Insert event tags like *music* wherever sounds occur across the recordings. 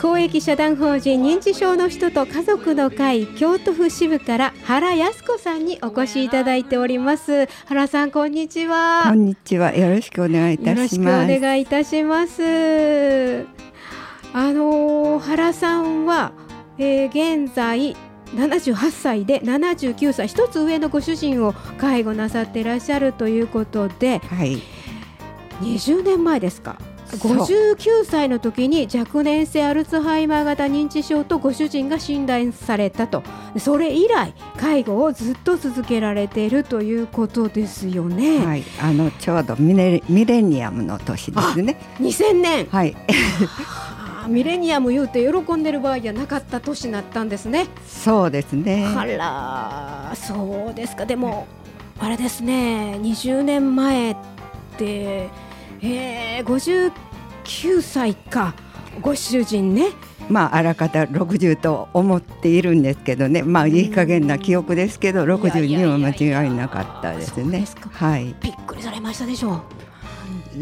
公益社団法人認知症の人と家族の会京都府支部から原康子さんにお越しいただいております。原さんこんにちは。こんにちは。よろしくお願いいたします。よろしくお願いいたします。あの原さんは、えー、現在78歳で79歳一つ上のご主人を介護なさっていらっしゃるということで、はい、20年前ですか59歳の時に若年性アルツハイマー型認知症とご主人が診断されたとそれ以来介護をずっと続けられているということですよね。はい、あのちょうどミレミレニアムの年ですね。2000年。はい。*laughs* ミレニアム言うて喜んでる場合じゃなかった年になったんですね。そうですね。あら、そうですか。でも、あれですね、20年前って、えー、59歳か、ご主人ね。まあ、あらかた60と思っているんですけどね、まあ、いい加減な記憶ですけど、62は間違いなかったですね。はい。びっくりされましたでしょう。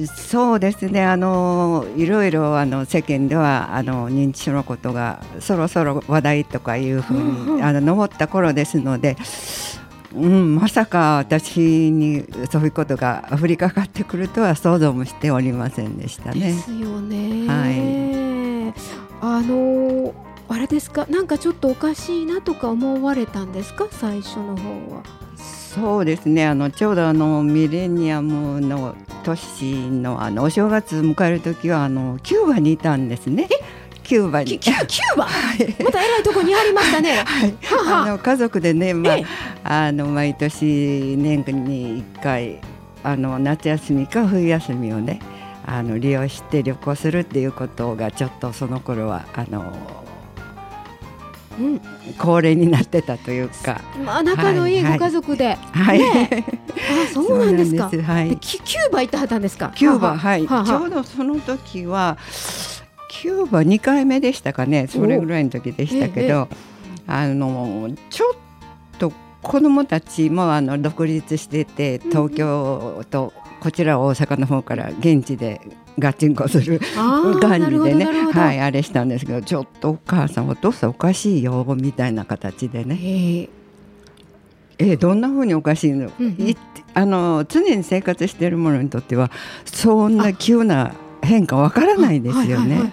そうですねあのいろいろあの世間ではあの認知症のことがそろそろ話題とかいうふうに、あの上った頃ですので。うん、まさか私にそういうことが降りかかってくるとは想像もしておりませんでしたね。ですよね。はい。あのあれですか、なんかちょっとおかしいなとか思われたんですか、最初の方は。そうですね。あのちょうどあのミレニアムの年のあのお正月迎える時はあのキューバにいたんですね。キューバに。キューバ。また偉いとこにありましたね。*laughs* はい。あの家族でね、まあ、あの毎年年に一回あの夏休みか冬休みをね。あの利用して旅行するっていうことがちょっとその頃はあのうん、恒例になってたというか、まあ、仲のいいご家族で、はい、ね、あそうなんですか。はい、キューバ行ってはったんですか？キューバはい、ははちょうどその時はキューバ2回目でしたかねそれぐらいの時でしたけど、あのちょっと子どもたちもあの独立してて東京とこちら大阪の方から現地でガチンコする感じでねはいあれしたんですけどちょっとお母さんお父さんおかしいよみたいな形でね。え。ー、どんなふうにおかしいの、うんうん、あの常に生活している者にとってはそんな急な変化わからないですよね。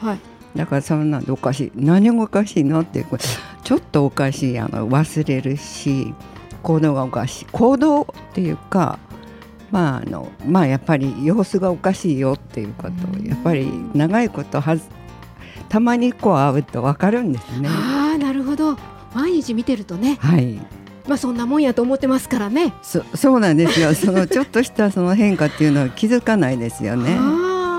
だからそんなんでおかしい何がおかしいのってちょっとおかしいあの忘れるし行動がおかしい行動っていうかまああのまあやっぱり様子がおかしいよっていうことをやっぱり長いことはずたまにこう会うと分かるんですね。ああなるほど毎日見てるとね。はいまあそんなもんやと思ってますからね。そそうなんですよ。そのちょっとしたその変化っていうのは気づかないですよね。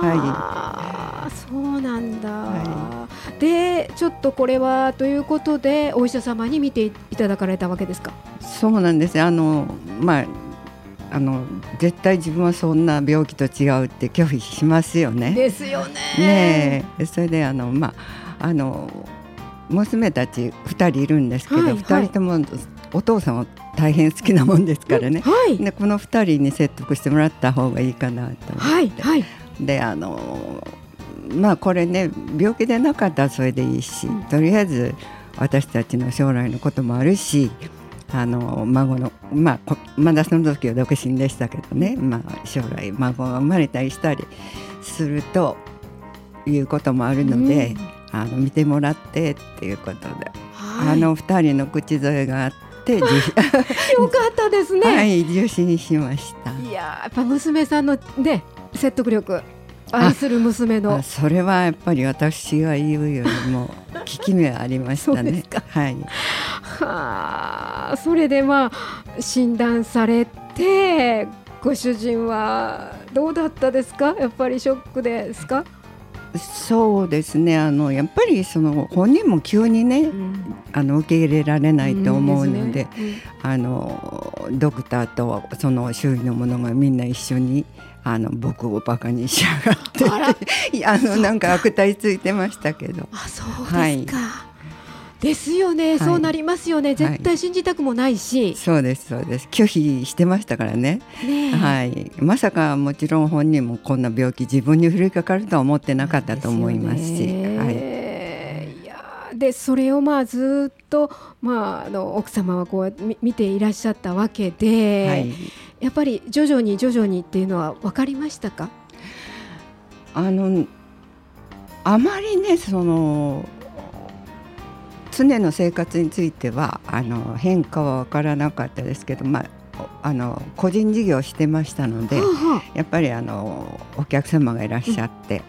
はい。そうなんだ。はい、でちょっとこれはということでお医者様に見ていただかれたわけですか？そうなんです。あのまああの絶対自分はそんな病気と違うって拒否しますよね。ですよね。ねそれであのまああの娘たち2人いるんですけど、はい、2人ともお父さんは大変好きなもんですからね、はい、でこの2人に説得してもらった方がいいかなと思って、はいはい、であのまあこれね病気でなかったらそれでいいし、とりあえず私たちの将来のこともあるしあの孫のまあまだその時は独身でしたけどね、まあ、将来孫が生まれたりしたりするということもあるので、うん、あの見てもらってっていうことで、はい、あの2人の口添えがあって。*laughs* よかったですね。はい、受信しました。いややっぱ娘さんのね説得力愛する娘の。それはやっぱり私が言うよりも *laughs* 効き目ありましたね。はい。はあ、それでまあ診断されてご主人はどうだったですか？やっぱりショックですか？そうですね。あのやっぱりその本人も急にね、うん、あの受け入れられないと思うのでうん。でねうん、あのドクターとその周囲の者がみんな一緒にあの僕をバカにしやがって。*laughs* いやあのなんか悪態ついてましたけど。あそうですか、はい。ですよね、はい、そうなりますよね、絶対信じたくもないし、はい、そうです、そうです、拒否してましたからね、ねはい、まさかもちろん本人もこんな病気、自分に降りかかるとは思ってなかったと思いますし。はい。でそれをまあずっと、まあ、あの奥様はこう見ていらっしゃったわけで、はい、やっぱり徐々に徐々にっていうのは分かりましたか？あのあまりねその常の生活についてはあの変化は分からなかったですけど、まあ、あの個人事業をしてましたので、やっぱりあのお客様がいらっしゃって。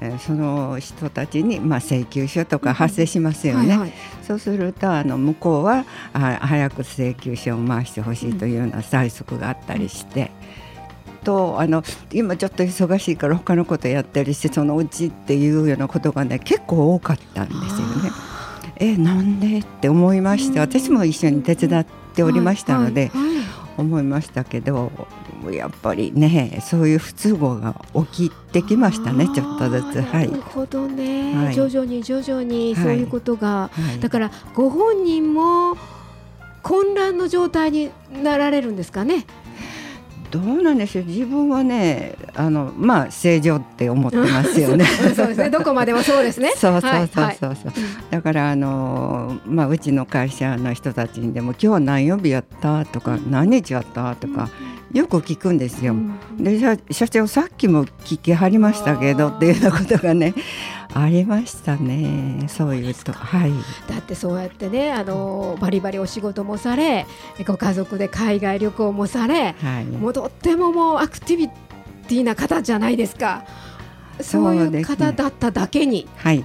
うん、その人たちに、まあ、請求書とか発生しますよね、はいはい、そうするとあの向こうはあ早く請求書を回してほしいというような催促があったりして、とあの今ちょっと忙しいから他のことやったりしてそのうちっていうようなことがね結構多かったんですよね。えなんで？って思いまして私も一緒に手伝っておりましたので、思いましたけどやっぱりねそういう不都合が起きてきましたねちょっとずつ。なるほどね、はい、徐々に徐々にそういうことが、はい、だからご本人も混乱の状態になられるんですかね。どうなんでしょう。自分はねあのまあ正常って思ってますよね。*laughs* そうですね。どこまでもそうですね。*laughs* そうそうそうそう。はい、だからあのまあうちの会社の人たちにでも今日は何曜日やった？とか、何日やった？とか、よく聞くんですよ。で社長さっきも聞きはりましたけどっていうようなことがねありましたね。そういうと。はい。だってそうやってねあのバリバリお仕事もされご家族で海外旅行もされ、はい、もうとってももうアクティビティな方じゃないですか。そういう方だっただけに、はい。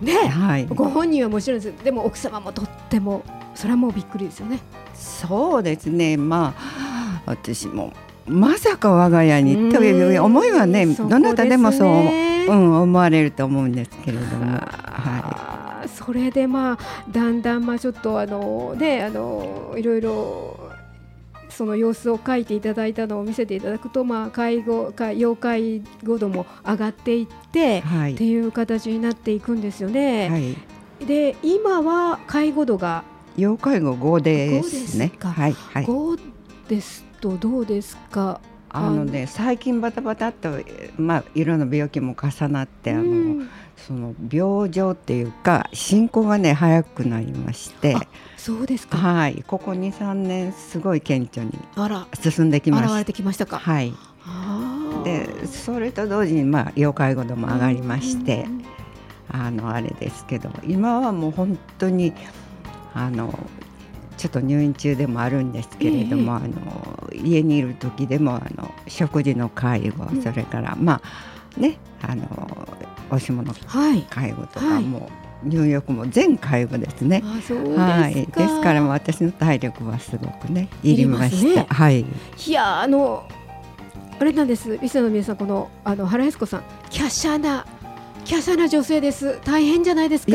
ね、はい、ご本人はもちろんです。でも奥様もとってもそれはもうびっくりですよね。そうですね。まあ私もまさか我が家にという思いはねどなたでもそう、うん、思われると思うんですけれども。はい、それでまあだんだんまあちょっとあのねあのいろいろその様子を書いていただいたのを見せていただくと、まあ、介護要介護度も上がっていって、はい、っていう形になっていくんですよね。はい、で今は介護度が要介護5ですね。はいはい、5ですとどうですか？あのね最近バタバタと、まあ、いろんな病気も重なってあの、うん、その病状っていうか進行がね早くなりまして。そうですか。はい。ここ23年すごい顕著に進んできました。現れてきましたか。はい。でそれと同時に、まあ、要介護度も上がりまして、うん、あのあれですけど今はもう本当にあのちょっと入院中でもあるんですけれども、えー、あの家にいる時でもあの食事の介護、うん、それからまあねあのおし物介護とか、はい、もう入浴も全介護ですね。はい、ですから私の体力はすごくねいりました。ね、はい。いやあのあれなんです。リスナーの皆さんこのあの原康子さん華奢な華奢な女性です。大変じゃないですか。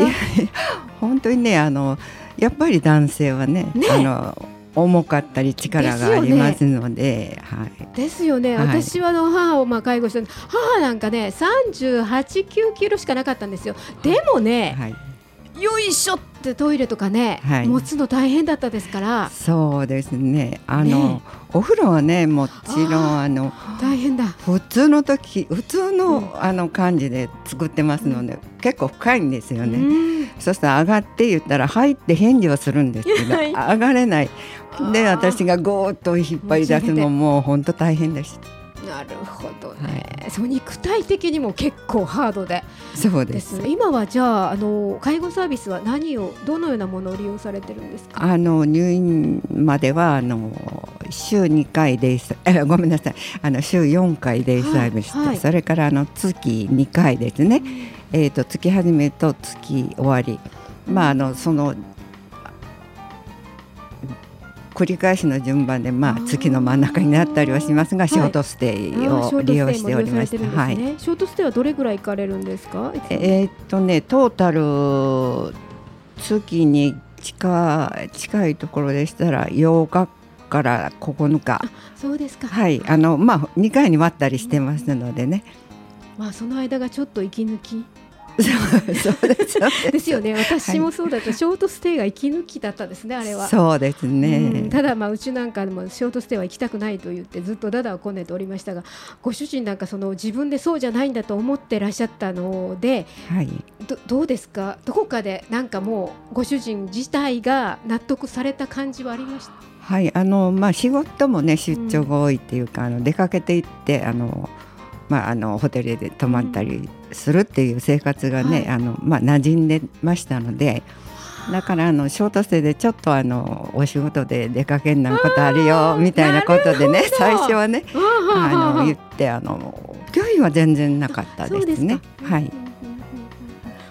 本当にねあのやっぱり男性はね、ね、あの重かったり力がありますので、はい。ですよね。私はの母をまあ介護した母なんかね、三十八九キロしかなかったんですよ。でもね、はい、よいしょってトイレとかね、はい、持つの大変だったですから。そうですね。あの、ね、お風呂はねもちろんあの大変だ。普通の時普通の、うん、あの感じで作ってますので、うん、結構深いんですよね。うんそしたら上がって言ったら入って返事はするんですけど、上がれないで私がゴーッと引っ張り出すのも本当大変でした。なるほどね、はい、そう肉体的にも結構ハードで。そうです。今はじゃああの介護サービスは何をどのようなものを利用されてるんですか？あの入院まではあの週2回デイサえ *laughs* ごめんなさい。あの週4回デイサービス、はいはい、それからあの月2回ですね、えーと、月始めと月終わり、まあ、あのその繰り返しの順番で、まあ、月の真ん中になったりはしますが、ショートステイを利用しておりました。はい、ショートステイはどれぐらい行かれるんですか？えっとね、トータル月に近近いところでしたら、8日から9日。そうですか。はい、あの、まあ、2回に割ったりしてますのでね。まあ、その間がちょっと息抜き。そうですです。よね。私もそうだった、はい、ショートステイが息抜きだったですねあれは。そうですね、うん、ただまあうちなんかでもショートステイは行きたくないと言ってずっとダダをこねておりましたがご主人なんかその自分でそうじゃないんだと思ってらっしゃったので、はい、どどうですか？どこかでなんかもうご主人自体が納得された感じはありました？はい。あのまあ、仕事もね出張が多いっていうか、うん、あの出かけていってあのまあ、あのホテルで泊まったりするっていう生活がね、うん、あのまあ、馴染んでましたのでだからあのショートステイでちょっとあのお仕事で出かけんなことあるよみたいなことでね最初はねあの言ってあの拒否は全然なかったですね。はい、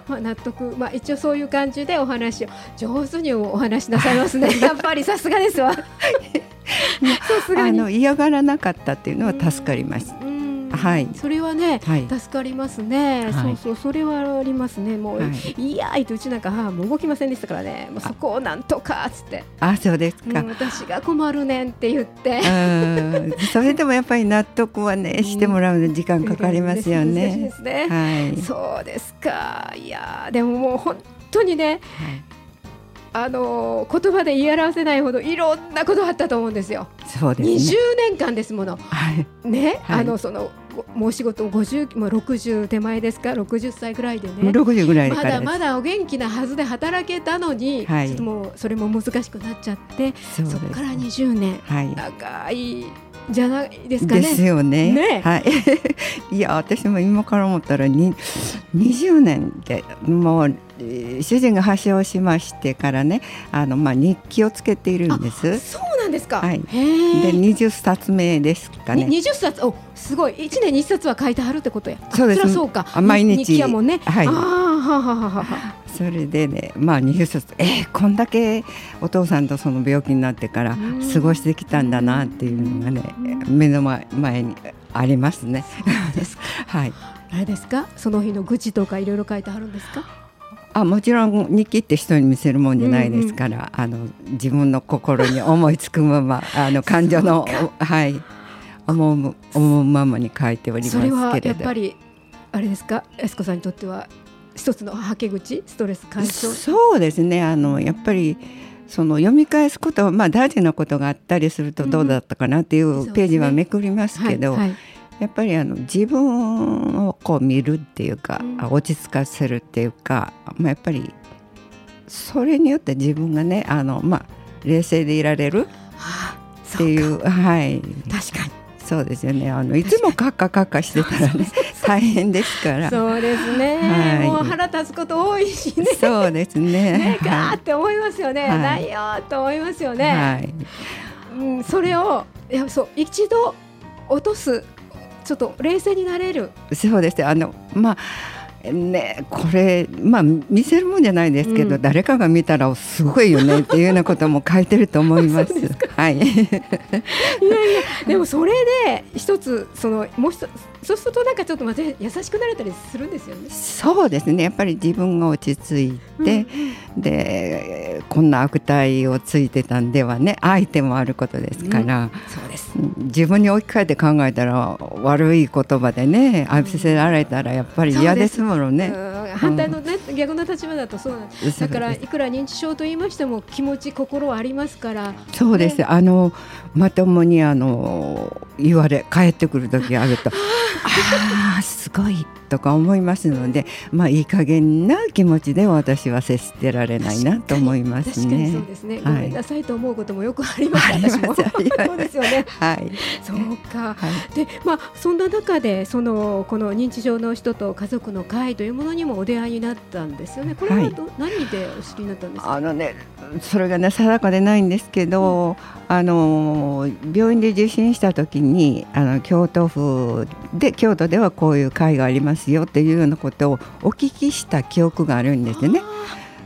まあ、納得、まあ、一応そういう感じでお話を上手にお話しなさいますね。*laughs* やっぱりさすがですわ。*laughs* あの嫌がらなかったっていうのは助かります。うんはい、それはね、はい、助かりますね、はい、そうそうそれはありますね。もう、はい、いやいとうちなんか母も動きませんでしたからね。もうそこをなんとかっつって。あそうですか、うん、私が困るねんって言って。それでもやっぱり納得はねしてもらうの時間かかりますよね。*laughs* ですね。はい、そうですか。いやでももう本当にね、あの言葉で言い表せないほどいろんなことあったと思うんですよ。そうですね、20年間ですもの。はい、ね、はい、あのそのもう仕事50もう60手前ですか？60歳ぐらいでね。60ぐらいまだまだお元気なはずで働けたのに、はい、ちょっともうそれも難しくなっちゃってそこから20年、はい、長いじゃないですかね。ですよね。ねはい。*laughs* いや私も今から思ったらに20年でもう主人が発症しましてからねあのまあ日記をつけているんです。そうなんですか。はい。で20冊目ですかね。20冊おすごい1年に1冊は書いてはるってことや。そうです。そうか。毎日。日記やもんね。はい。ああはははは。それでねまあ20冊えー、こんだけお父さんとその病気になってから過ごしてきたんだなっていうのがね目の前にありますね。*laughs* はい。あれですか？その日の愚痴とかいろいろ書いてあるんですか？あもちろん日記って人に見せるもんじゃないですから、うんうん、あの自分の心に思いつくままあの感情のはい思う思うままに書いておりますけれど。それはやっぱりあれですか安子さんにとっては一つのはけ口ストレス解消？そうですね。あのやっぱりその読み返すことは、まあ、大事なことがあったりするとどうだったかなっていうページはめくりますけど、やっぱりあの自分をこう見るっていうか、うん、落ち着かせるっていうか、まあ、やっぱりそれによって自分がねあの、まあ、冷静でいられるっていう、はい、確かにそうですよね。あのいつもカッカカッカしてたらね *laughs* 大変ですから。そうですね、はい、もう腹立つこと多いしね。そうですね。ねガーって思いますよね、はい、ないよと思いますよね、はい、うん、それをいやそう一度落とすちょっと冷静になれる。そうですあのまあね、これ、まあ、見せるもんじゃないですけど、うん、誰かが見たらすごいよねっていうようなことも書いてると思います。*laughs* はい、*laughs* いやいやでもそれで一つそのもう一つそうするとなんかちょっとまた優しくなれたりするんですよね。そうですね。やっぱり自分が落ち着いて、うん、でこんな悪態をついてたんではね相手もあることですから、うん、自分に置き換えて考えたら悪い言葉でね浴びせられたらやっぱり嫌ですものね。反対のね、逆の立場だとそうなんです。だからいくら認知症と言いましても気持ち心はありますから。そうです、ね、あのまともにあの言われ帰ってくる時あるとああすごいとか思いますので、まあいい加減な気持ちで私は接してられないなと思いますね。そうですね。ごめんなさいと思うこともよくあります。私もそうですよね。*laughs* はい。そうか。はい、で、まあそんな中でそのこの認知症の人と家族の会というものにもお出会いになったんですよね。これはど、はい、何でお知りになったんですか？あのね、それがね定かでないんですけど、うん、あの病院で受診した時にあの京都府で京都ではこういう会がありますよっていうようなことをお聞きした記憶があるんですね。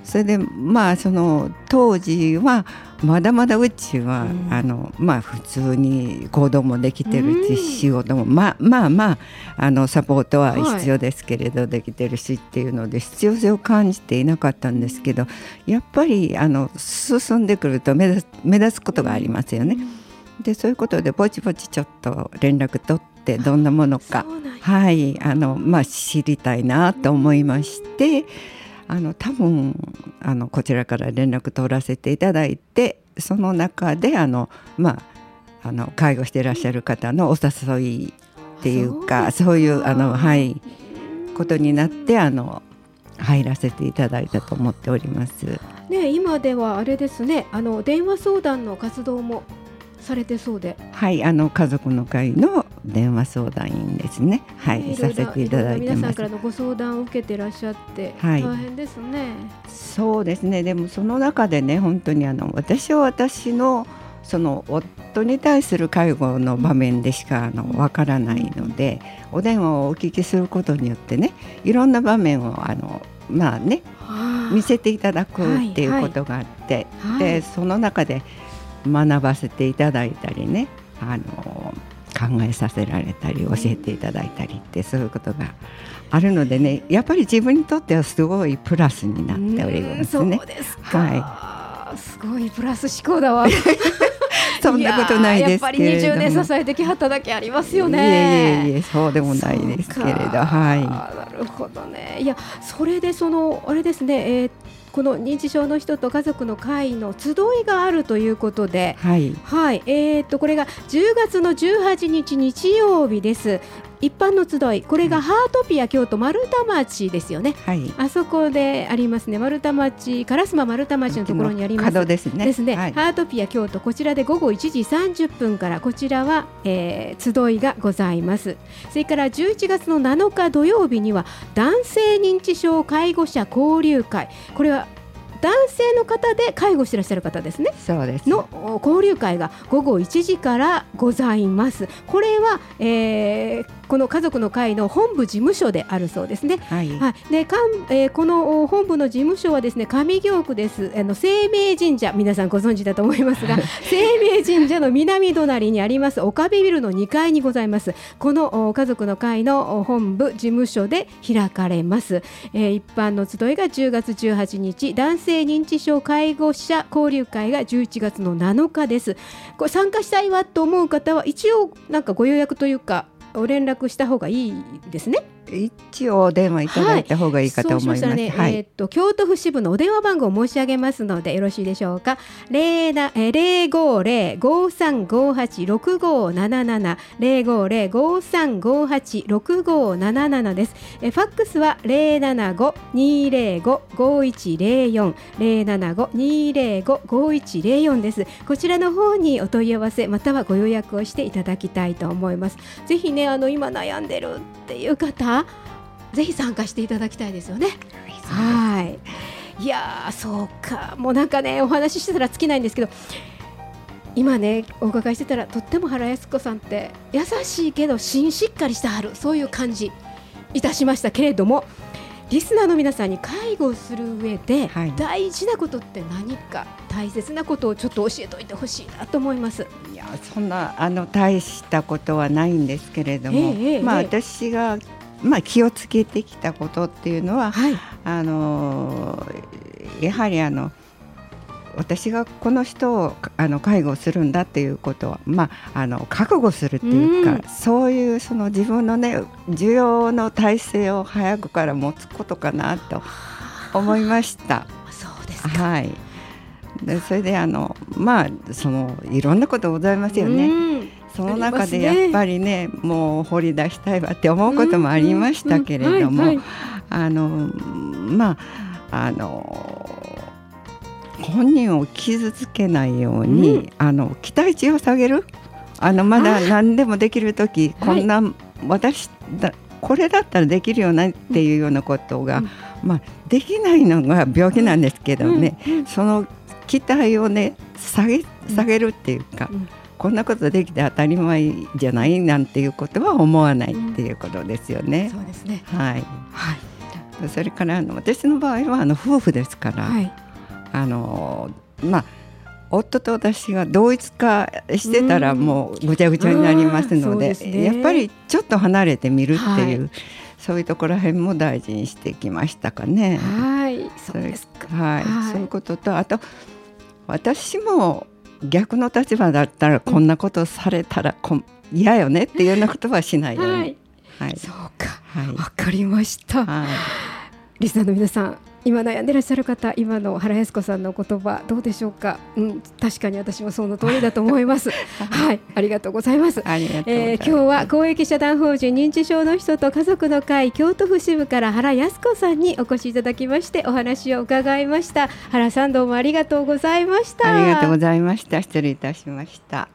それでまあその当時はまだまだうちは、うん、あのまあ普通に行動もできてるし、うん、仕事もまあまあまああのサポートは必要ですけれど、はい、できてるしっていうので必要性を感じていなかったんですけどやっぱりあの進んでくると目立目立つことがありますよね。うん、でそういうことでぼちぼちちょっと連絡取っってどんなものか、はいあのまあ、知りたいなと思いまして。あの多分あのこちらから連絡取らせていただいてその中であの、まあ、あの介護していらっしゃる方のお誘いっていうかそういうあの、はい、ことになってあの入らせていただいたと思っております。ね、今ではあれですねあの電話相談の活動もされてそうで。はいあの家族の会の電話相談員ですね。はい、させていただいて皆さんからのご相談を受けてらっしゃって、はい、大変ですね。そうですね。でもその中でね本当にあの私は私のその夫に対する介護の場面でしかあのわからないのでお電話をお聞きすることによってねいろんな場面をあのまあね見せていただくっていうことがあって、でその中で学ばせていただいたりねあの考えさせられたり教えていただいたりってそういうことがあるのでねやっぱり自分にとってはすごいプラスになっておりますね。そうですはい、すごいプラス思考だわ。*laughs* そんなことないですやっぱり20年支えてきはっただけありますよね。いえいえいえそうでもないですけれどはい。なるほどね。いやそれでそのあれですねえー、この認知症の人と家族の会の集いがあるということで、はい、はい、えー、っとこれが10月の18日日曜日です。一般の集いこれがハートピア京都丸太町ですよね、はい、あそこでありますね。丸太町烏丸太町のところにあります。ですね。ですね、はい、ハートピア京都こちらで午後1時30分からこちらは、えー、集いがございます。それから11月の7日土曜日には男性認知症介護者交流会。これは男性の方で介護してらっしゃる方ですね。そうです。の交流会が午後1時からございます。これは、えー、この家族の会の本部事務所であるそうですね。はい。はい、でかん、えー、この本部の事務所はですね上京区です。あの生命神社皆さんご存知だと思いますが *laughs* 生命神社の南隣にあります岡部ビルの2階にございます。この家族の会の本部事務所で開かれます。えー、一般の集いが10月18日、男性認知症介護者交流会が11月の7日です。これ参加したいわと思う方は一応なんかご予約というかお連絡した方がいいですね。一応お電話いただいた方がいいかと思います。はい、ねはい、えっ、と京都府支部のお電話番号を申し上げますのでよろしいでしょうか。零なえ零五零五三五八六五七七零五零五三五八六五七七です。えファックスは零七五二零五五一零四零七五二零五五一零四です。こちらの方にお問い合わせまたはご予約をしていただきたいと思います。ぜひねあの今悩んでるっていう方。ぜひ参加していただきたいですよね。はい。いやそうかもうなんかねお話ししてたら尽きないんですけど今ねお伺いしてたらとっても原康子さんって優しいけど芯しっかりしてはるそういう感じいたしましたけれどもリスナーの皆さんに介護する上で大事なことって何か、大切なことをちょっと教えておいてほしいなと思います。いやそんなあの大したことはないんですけれども、えーえー、まあ、私がまあ、気をつけてきたことっていうのは、はい、あのやはりあの私がこの人をあの介護するんだっていうことは、まあ、あの覚悟するっていうか、うん、そういうその自分のね需要の体制を早くから持つことかなと思いました。そうですはい。でそれであのまあそのいろんなことございますよね。うんその中でやっぱりね、ね、もう掘り出したいわって思うこともありましたけれどもあのまああの本人を傷つけないように、うん、あの期待値を下げる。あのまだ何でもできる時こんな、はい、私だこれだったらできるよなっていうようなことが、うん、まあ、できないのが病気なんですけどね、うん、その期待をね下げ下げるっていうか。こんなことできて当たり前じゃないなんていうことは思わないっていうことですよね。そうですね。はい、はい、それからあの私の場合はあの夫婦ですから、はい、あのまあ夫と私が同一化してたらもうぐちゃぐちゃになりますのでうんね、やっぱりちょっと離れてみるっていう、はい、そういうところへんも大事にしてきましたかね。はい、そうですか。はい、そういうこととあと私も逆の立場だったらこんなことされたらこ嫌よねっていうようなことはしないように。はい、はい、そうか、はい、わかりました。はい、リスナーの皆さん今悩んでらっしゃる方今の原康子さんの言葉どうでしょうか、うん、確かに私もその通りだと思います。*laughs* はいありがとうございます。あえー、今日は公益社団法人認知症の人と家族の会京都府支部から原康子さんにお越しいただきましてお話を伺いました。原さんどうもありがとうございました。ありがとうございました。失礼いたしました